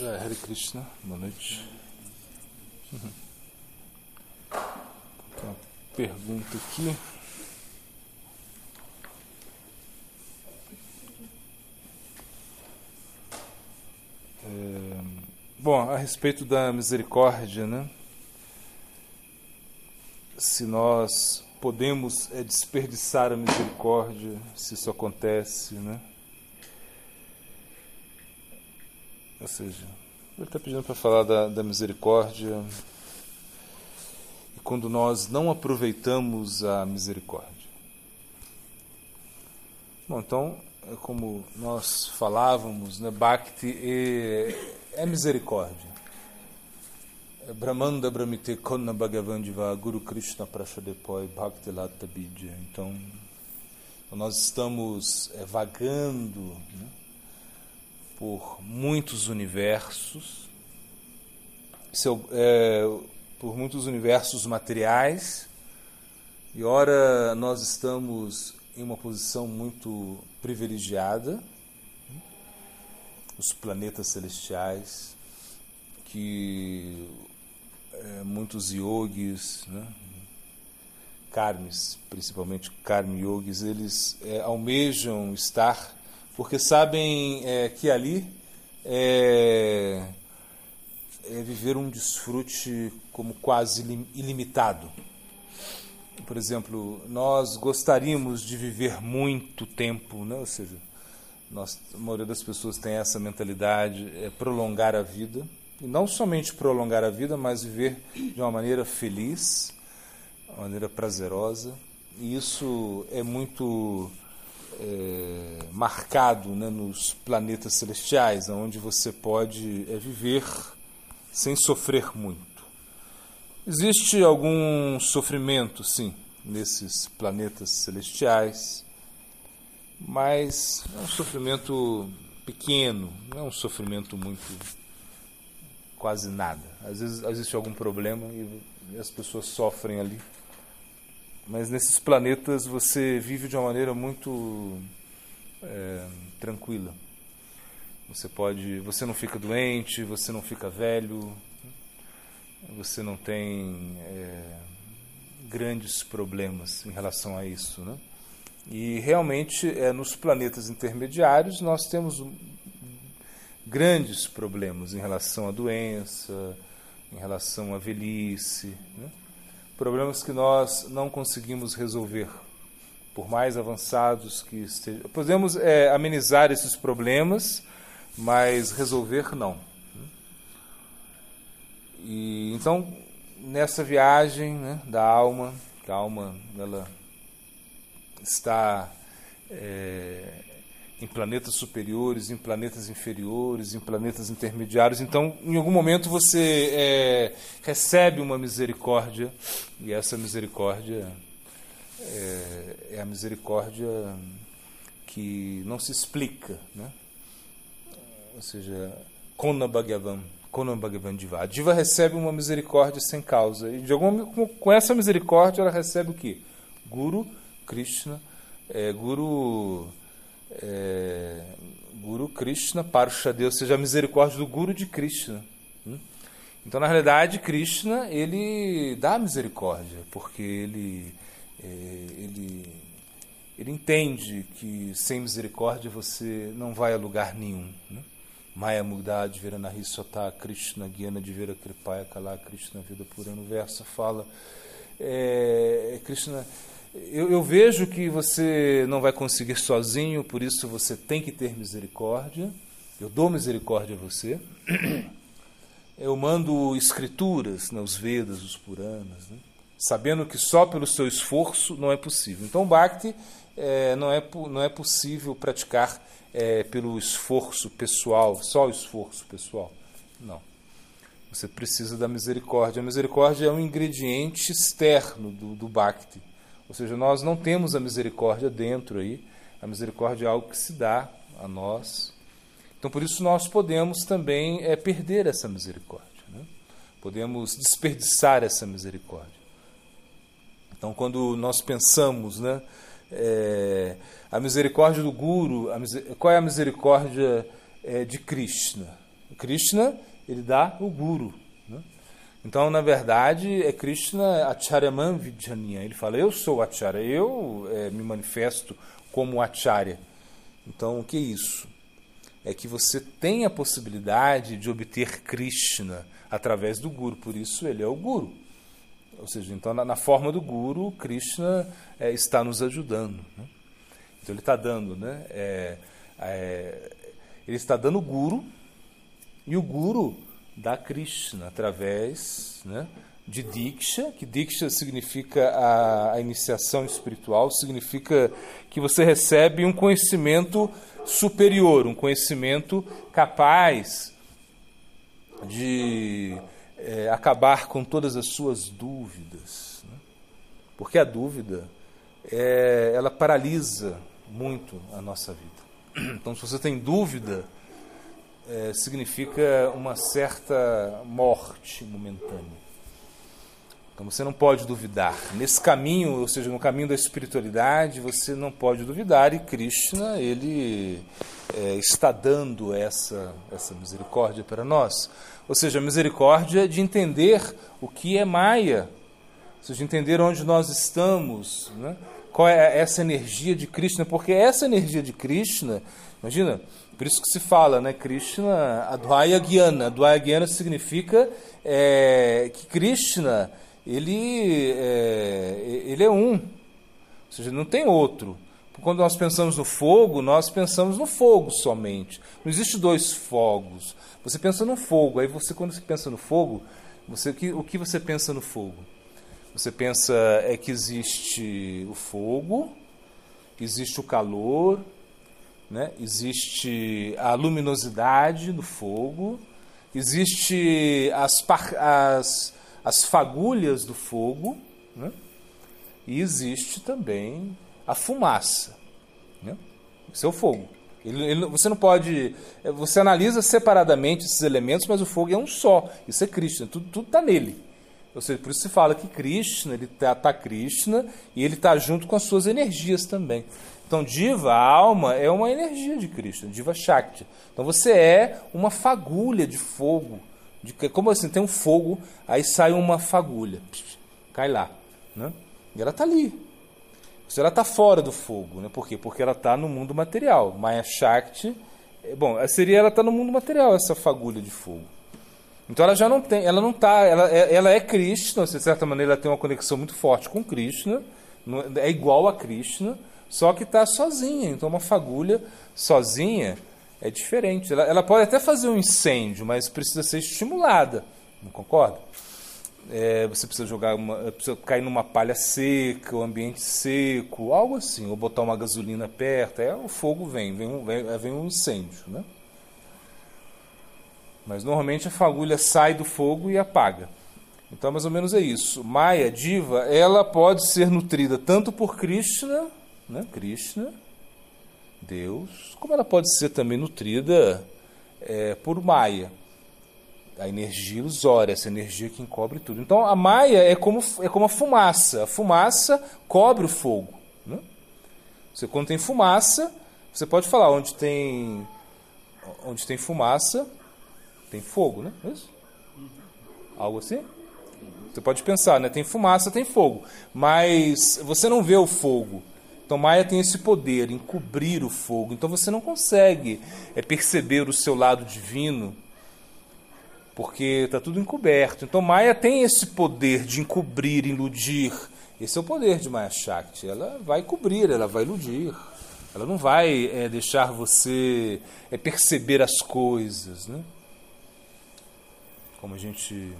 É, Hare Krishna, boa noite. Uhum. Uma pergunta aqui. É, bom, a respeito da misericórdia, né? Se nós podemos é, desperdiçar a misericórdia, se isso acontece, né? Ou seja, ele está pedindo para falar da, da misericórdia e quando nós não aproveitamos a misericórdia. Bom, então, é como nós falávamos, né, Bhakti é, é misericórdia. É Brahmanda Brahmite Konna Bhagavandiva Guru Krishna Prashadepoi Bhakti Lata Bidya. Então, nós estamos é, vagando. Né, por muitos universos, seu, é, por muitos universos materiais, e ora nós estamos em uma posição muito privilegiada, os planetas celestiais, que é, muitos yogis, né, karmis, principalmente karmi yogis, eles é, almejam estar porque sabem é, que ali é, é, viver um desfrute como quase ilimitado. Por exemplo, nós gostaríamos de viver muito tempo, né? ou seja, nós, a maioria das pessoas tem essa mentalidade, é prolongar a vida, e não somente prolongar a vida, mas viver de uma maneira feliz, uma maneira prazerosa, e isso é muito é, marcado né, nos planetas celestiais, onde você pode é, viver sem sofrer muito. Existe algum sofrimento, sim, nesses planetas celestiais, mas é um sofrimento pequeno, não é um sofrimento muito quase nada. Às vezes existe algum problema e as pessoas sofrem ali mas nesses planetas você vive de uma maneira muito é, tranquila. Você pode, você não fica doente, você não fica velho, você não tem é, grandes problemas em relação a isso, né? E realmente é nos planetas intermediários nós temos grandes problemas em relação à doença, em relação à velhice, né? Problemas que nós não conseguimos resolver, por mais avançados que estejam. Podemos é, amenizar esses problemas, mas resolver não. E então nessa viagem né, da alma, que a alma ela está é, em planetas superiores, em planetas inferiores, em planetas intermediários. Então, em algum momento você é, recebe uma misericórdia e essa misericórdia é, é, a misericórdia que não se explica, né? Ou seja, Kona Bhagavan, Bhagavan Diva. A diva recebe uma misericórdia sem causa e de alguma com essa misericórdia ela recebe o que? Guru Krishna, é, Guru é, Guru Krishna Parshade, ou seja, a misericórdia do Guru de Krishna. Hum? Então, na realidade, Krishna ele dá misericórdia, porque ele, é, ele, ele entende que sem misericórdia você não vai a lugar nenhum. Né? Maya Mugdad Veranahi Sota Krishna Gyana Divera Kripaya Kala Krishna Vida Pura no verso fala é, Krishna eu, eu, vejo que você não vai conseguir sozinho, por isso você tem que ter misericórdia. Eu dou misericórdia a você. Eu mando escrituras, né, os Vedas, os Puranas, né, sabendo que só pelo seu esforço não é possível. Então, Bhakti é, não, é, não é possível praticar é, pelo esforço pessoal, só o esforço pessoal. Não. Você precisa da misericórdia. A misericórdia é um ingrediente externo do, do Bhakti. Ou seja, nós não temos a misericórdia dentro aí. A misericórdia é algo que se dá a nós. Então, por isso, nós podemos também é, perder essa misericórdia. Né? Podemos desperdiçar essa misericórdia. Então, quando nós pensamos, né, é, a misericórdia do Guru, a qual é a misericórdia é, de Krishna? Krishna, ele dá o guru. Então, na verdade, é Krishna Acharyaman Vidjaniya. Ele fala, eu sou Acharya, eu é, me manifesto como Acharya. Então, o que é isso? É que você tem a possibilidade de obter Krishna através do Guru, por isso ele é o Guru. Ou seja, então na, na forma do Guru, Krishna é, está nos ajudando. Né? Então ele está dando, né? É, é, ele está dando o Guru, e o Guru dá Krishna através né, de Diksha, que Diksha significa a, a iniciação espiritual, significa que você recebe um conhecimento superior, um conhecimento capaz de é, acabar com todas as suas dúvidas. Né? Porque a dúvida, é, ela paralisa muito a nossa vida. Então, se você tem dúvida, é, significa uma certa morte momentânea. Então você não pode duvidar. Nesse caminho, ou seja, no caminho da espiritualidade, você não pode duvidar e Krishna, ele é, está dando essa, essa misericórdia para nós. Ou seja, a misericórdia de entender o que é Maia, ou seja, entender onde nós estamos, né? Qual é essa energia de Krishna, porque essa energia de Krishna, imagina, por isso que se fala, né, Krishna, Advaya Gyana. Advaya Gyana significa é, que Krishna, ele é, ele é um, ou seja, não tem outro. Quando nós pensamos no fogo, nós pensamos no fogo somente. Não existe dois fogos. Você pensa no fogo, aí você quando você pensa no fogo, você o que, o que você pensa no fogo? Você pensa é que existe o fogo, existe o calor, né? existe a luminosidade do fogo, existe as, as, as fagulhas do fogo, né? e existe também a fumaça. Né? Isso é o fogo. Ele, ele, você não pode. Você analisa separadamente esses elementos, mas o fogo é um só. Isso é Krishna, tudo está nele. Ou seja, por isso se fala que Krishna, ele está tá Krishna e ele está junto com as suas energias também. Então, Diva, a alma, é uma energia de Krishna, Diva Shakti. Então você é uma fagulha de fogo. De, como assim? Tem um fogo, aí sai uma fagulha, cai lá. Né? E ela está ali. Ela está fora do fogo, né? Por quê? Porque ela está no mundo material. Maya Shakti, é, bom, seria ela está no mundo material essa fagulha de fogo. Então ela já não tem, ela não está, ela, é, ela é Krishna, de certa maneira ela tem uma conexão muito forte com Krishna, é igual a Krishna, só que está sozinha. Então uma fagulha sozinha é diferente. Ela, ela pode até fazer um incêndio, mas precisa ser estimulada, não concorda? é, você precisa jogar uma, precisa cair numa palha seca, um ambiente seco, algo assim, ou botar uma gasolina perto, é o fogo vem, vem vem, vem um incêndio, né? Mas normalmente a fagulha sai do fogo e apaga. Então mais ou menos é isso. Maya, diva, ela pode ser nutrida tanto por Krishna, né? Krishna, Deus, como ela pode ser também nutrida é, por Maya a energia ilusória, essa energia que encobre tudo. Então a maia é como, é como a fumaça. A fumaça cobre o fogo. Né? Você, quando tem fumaça, você pode falar onde tem, onde tem fumaça, tem fogo, né? É isso? Algo assim? Você pode pensar, né? Tem fumaça, tem fogo. Mas você não vê o fogo. Então Maia tem esse poder em cobrir o fogo. Então você não consegue é, perceber o seu lado divino porque está tudo encoberto. Então Maya tem esse poder de encobrir, iludir. Esse é o poder de Maya Shakti. Ela vai cobrir, ela vai iludir. Ela não vai é, deixar você é, perceber as coisas, né? Como a gente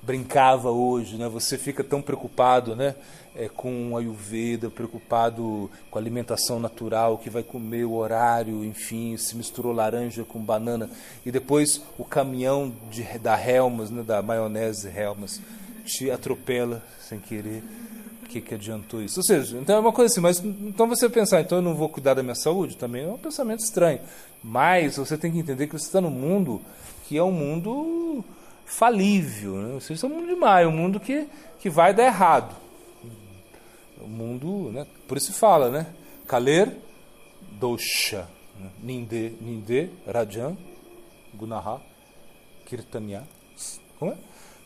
brincava hoje, né? Você fica tão preocupado, né? É, com a Ayurveda, preocupado com a alimentação natural, que vai comer o horário, enfim, se misturou laranja com banana e depois o caminhão de, da Helmas, né? Da maionese Helmas, te atropela sem querer. O que, que adiantou isso? Ou seja, então é uma coisa assim, mas então você pensar, então eu não vou cuidar da minha saúde, também é um pensamento estranho. Mas você tem que entender que você está no mundo que é um mundo falível. Né? Vocês é um mundo de um mundo que, que vai dar errado. O mundo, né? por isso se fala, né? Kaler dosha, né? ninde, ninde rajan gunaha kirtanya. Como é?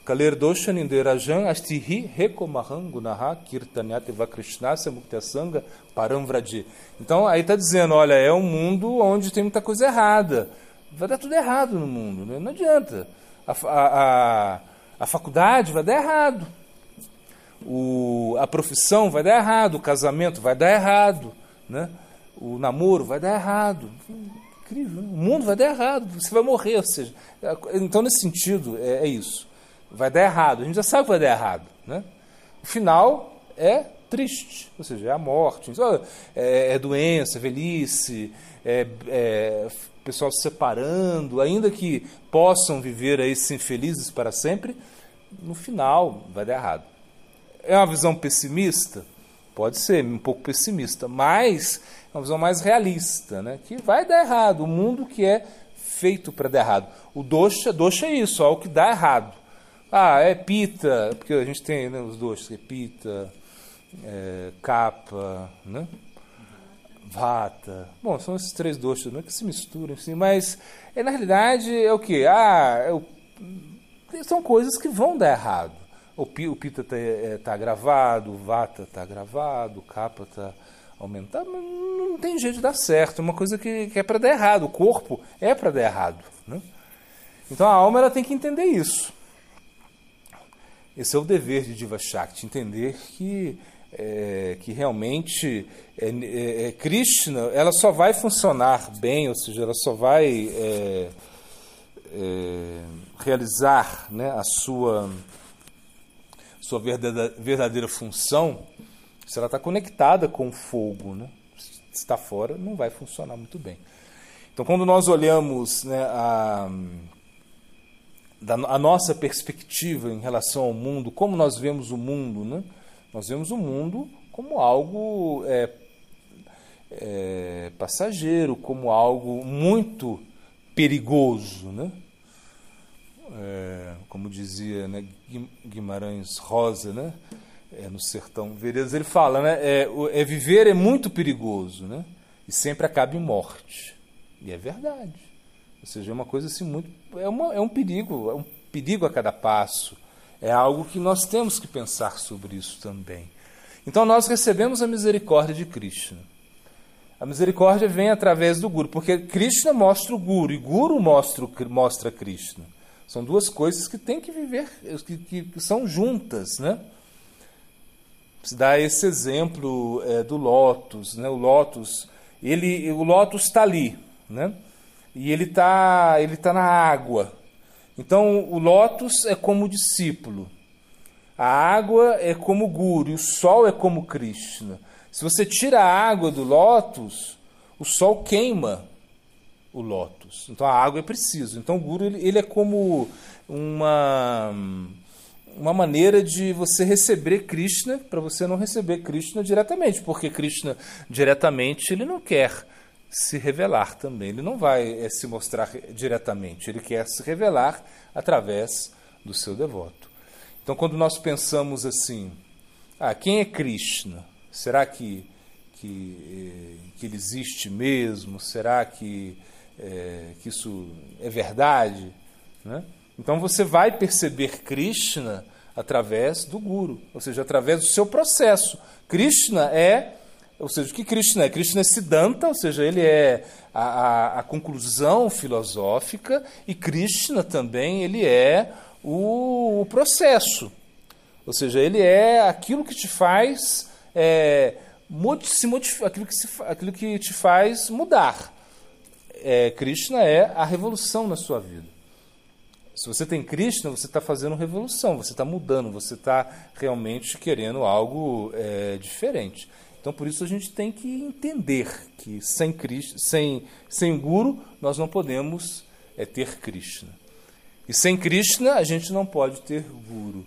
Kaler dosha ninderajan astihi rekomahan gunaha kirtanyate vakrishnasya muktasanga paramvraji. Então aí está dizendo, olha, é um mundo onde tem muita coisa errada. Vai dar tudo errado no mundo, né? não adianta. A, a, a, faculdade vai dar errado. O, a profissão vai dar errado, o casamento vai dar errado, né? o namoro vai dar errado. Incrível, né? o mundo vai dar errado, você vai morrer. Ou seja, então, nesse sentido, é, é isso vai dar errado. A gente já sabe que vai dar errado. Né? O final é triste, ou seja, é a morte, é, é doença, velhice, é, é, pessoal se separando, ainda que possam viver aí sem felizes para sempre, no final vai dar errado. É uma visão pessimista? Pode ser, um pouco pessimista, mas é uma visão mais realista, né? que vai dar errado, o mundo que é feito para dar errado. O doxa, doxa é isso, é o que dá errado. Ah, é pita, porque a gente tem né, os dois, é pita, é, capa, né? Vata. Bom, são esses três doces né, que se misturam, assim, mas é, na realidade é o que? Ah, é o, são coisas que vão dar errado. O, o pita está é, tá gravado, o vata está gravado, o capa está aumentado, mas não tem jeito de dar certo. É uma coisa que, que é para dar errado. O corpo é para dar errado. Né? Então a alma ela tem que entender isso. Esse é o dever de Diva Shakti, entender que, é, que realmente é, é, é, Krishna ela só vai funcionar bem, ou seja, ela só vai é, é, realizar né, a sua, sua verdadeira, verdadeira função se ela está conectada com o fogo. Né? Se está fora, não vai funcionar muito bem. Então, quando nós olhamos né, a da, a nossa perspectiva em relação ao mundo, como nós vemos o mundo, né? Nós vemos o mundo como algo é, é, passageiro, como algo muito perigoso, né? É, como dizia né, Guimarães Rosa, né? É, no sertão Veredas, ele fala, né? É, é, viver é muito perigoso, né? E sempre acaba em morte. E é verdade. Ou seja, é uma coisa assim muito. É, uma, é um perigo, é um perigo a cada passo. É algo que nós temos que pensar sobre isso também. Então nós recebemos a misericórdia de Krishna. A misericórdia vem através do Guru, porque Krishna mostra o Guru e Guru mostra, mostra Krishna. São duas coisas que têm que viver, que, que, que são juntas, né? Se dá esse exemplo é, do Lotus, né? O Lotus, ele, o Lotus está ali, né? e ele está ele tá na água. Então o lótus é como discípulo, a água é como guru, e o sol é como Krishna. Se você tira a água do lótus, o sol queima o lótus. Então a água é preciso. Então o guru ele, ele é como uma uma maneira de você receber Krishna para você não receber Krishna diretamente, porque Krishna diretamente ele não quer se revelar também. Ele não vai é, se mostrar diretamente, ele quer se revelar através do seu devoto. Então, quando nós pensamos assim, ah, quem é Krishna? Será que, que, eh, que ele existe mesmo? Será que, é, que isso é verdade? Né? Então, você vai perceber Krishna através do Guru, ou seja, através do seu processo. Krishna é ou seja, o que Krishna é? Krishna é Siddhanta, ou seja, ele é a, a, a conclusão filosófica, e Krishna também ele é o, o, processo. Ou seja, ele é aquilo que te faz é, se aquilo que, se, aquilo que te faz mudar. É, Krishna é a revolução na sua vida. Se você tem Krishna, você está fazendo revolução, você está mudando, você está realmente querendo algo é, diferente. Então, por isso, a gente tem que entender que sem, Krishna, sem, sem Guru nós não podemos é, ter Krishna. E sem Krishna a gente não pode ter Guru.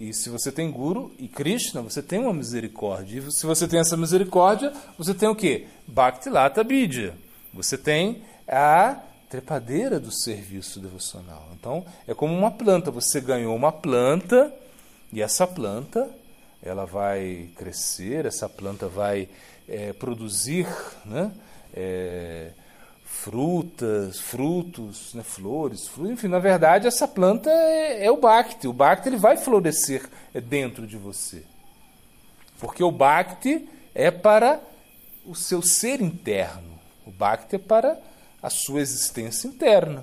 E se você tem Guru e Krishna, você tem uma misericórdia. E se você tem essa misericórdia, você tem o quê? Bhakti Lata Bidya. Você tem a trepadeira do serviço devocional. Então, é como uma planta. Você ganhou uma planta e essa planta ela vai crescer, essa planta vai é, produzir né, é, frutas, frutos, né, flores, frutos, enfim, na verdade essa planta é, é o Bhakti. O Bhakti ele vai florescer dentro de você. Porque o Bhakti é para o seu ser interno. O Bhakti é para a sua existência interna.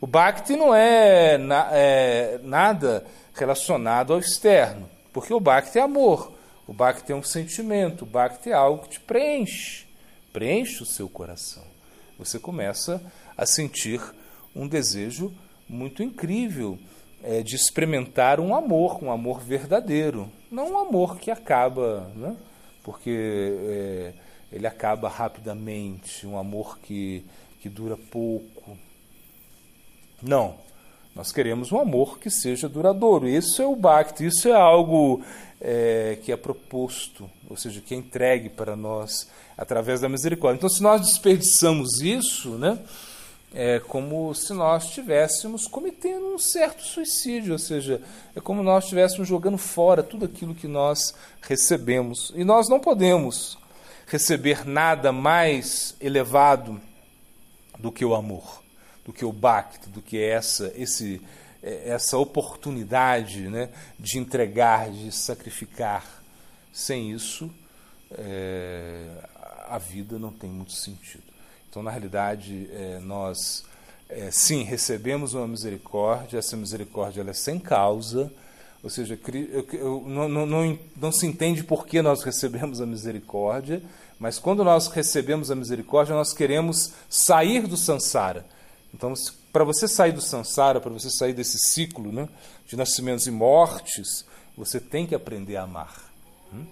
O Bhakti não é, na, é nada relacionado ao externo, porque o Bhakti é amor, o Bhakti é um sentimento, o Bhakti é algo que te preenche, preenche o seu coração. Você começa a sentir um desejo muito incrível é, de experimentar um amor, um amor verdadeiro, não um amor que acaba, né? porque é, ele acaba rapidamente, um amor que, que dura pouco. Não. Nós queremos um amor que seja duradouro. Isso é o Bhakti, isso é algo é, que é proposto, ou seja, que é entregue para nós através da misericórdia. Então, se nós desperdiçamos isso, né, é como se nós estivéssemos cometendo um certo suicídio, ou seja, é como nós estivéssemos jogando fora tudo aquilo que nós recebemos. E nós não podemos receber nada mais elevado do que o amor, do que o bhakti, do que essa, esse, é, essa oportunidade né, de entregar, de sacrificar. Sem isso, é, a vida não tem muito sentido. Então, na realidade, é, nós, é, sim, recebemos uma misericórdia, essa misericórdia ela é sem causa, ou seja, eu, eu, não, não, não, não se entende por que nós recebemos a misericórdia, mas quando nós recebemos a misericórdia, nós queremos sair do sansara. Então, para você sair do sansara, para você sair desse ciclo né, de nascimentos e mortes, você tem que aprender a amar. Hum?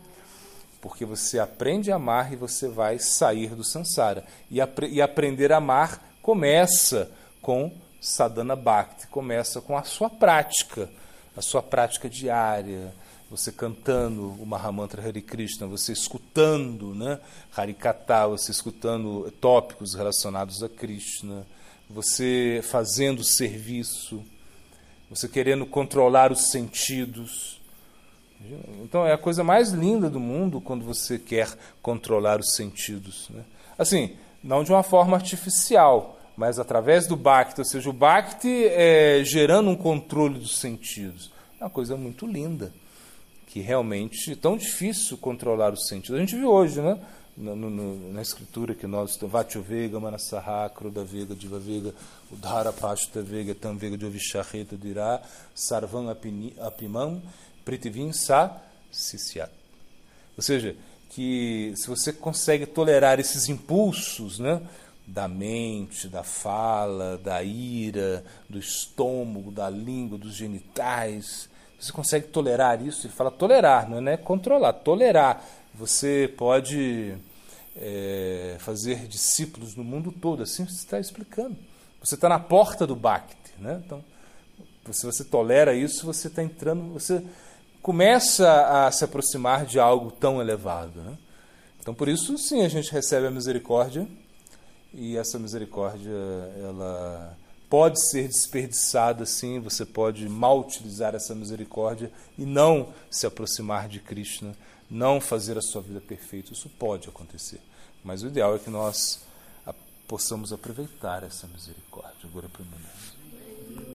Porque você aprende a amar e você vai sair do sansara. E, apre e aprender a amar começa com sadhana bhakti, começa com a sua prática a sua prática diária, você cantando o Mahamantra Hare Krishna, você escutando né, Harikata, você escutando tópicos relacionados a Krishna, você fazendo serviço, você querendo controlar os sentidos. Então é a coisa mais linda do mundo quando você quer controlar os sentidos. Né? Assim, não de uma forma artificial, mas através do Bhakti, ou seja, o Bhakti é, gerando um controle dos sentidos. É uma coisa muito linda, que realmente é tão difícil controlar os sentidos. A gente viu hoje, né? Na, na escritura que nós estamos, Vega, Manasaha, Kruda Vega, Diva Vega, Udhara Pashta Vega, Tam Vega, Jovishareta Dirá, Sarvam Apimam, Pritivim Sa Sisyat. Ou seja, que se você consegue tolerar esses impulsos, né? da mente, da fala, da ira, do estômago, da língua, dos genitais. Você consegue tolerar isso? Ele fala tolerar, não é controlar, tolerar. Você pode é, fazer discípulos no mundo todo, assim você está explicando. Você está na porta do Bhakti. Né? Então, se você tolera isso, você está entrando, você começa a se aproximar de algo tão elevado. Né? Então, por isso, sim, a gente recebe a misericórdia e essa misericórdia ela pode ser desperdiçada sim, você pode mal utilizar essa misericórdia e não se aproximar de Krishna, não fazer a sua vida perfeita. Isso pode acontecer. Mas o ideal é que nós possamos aproveitar essa misericórdia. Agora, para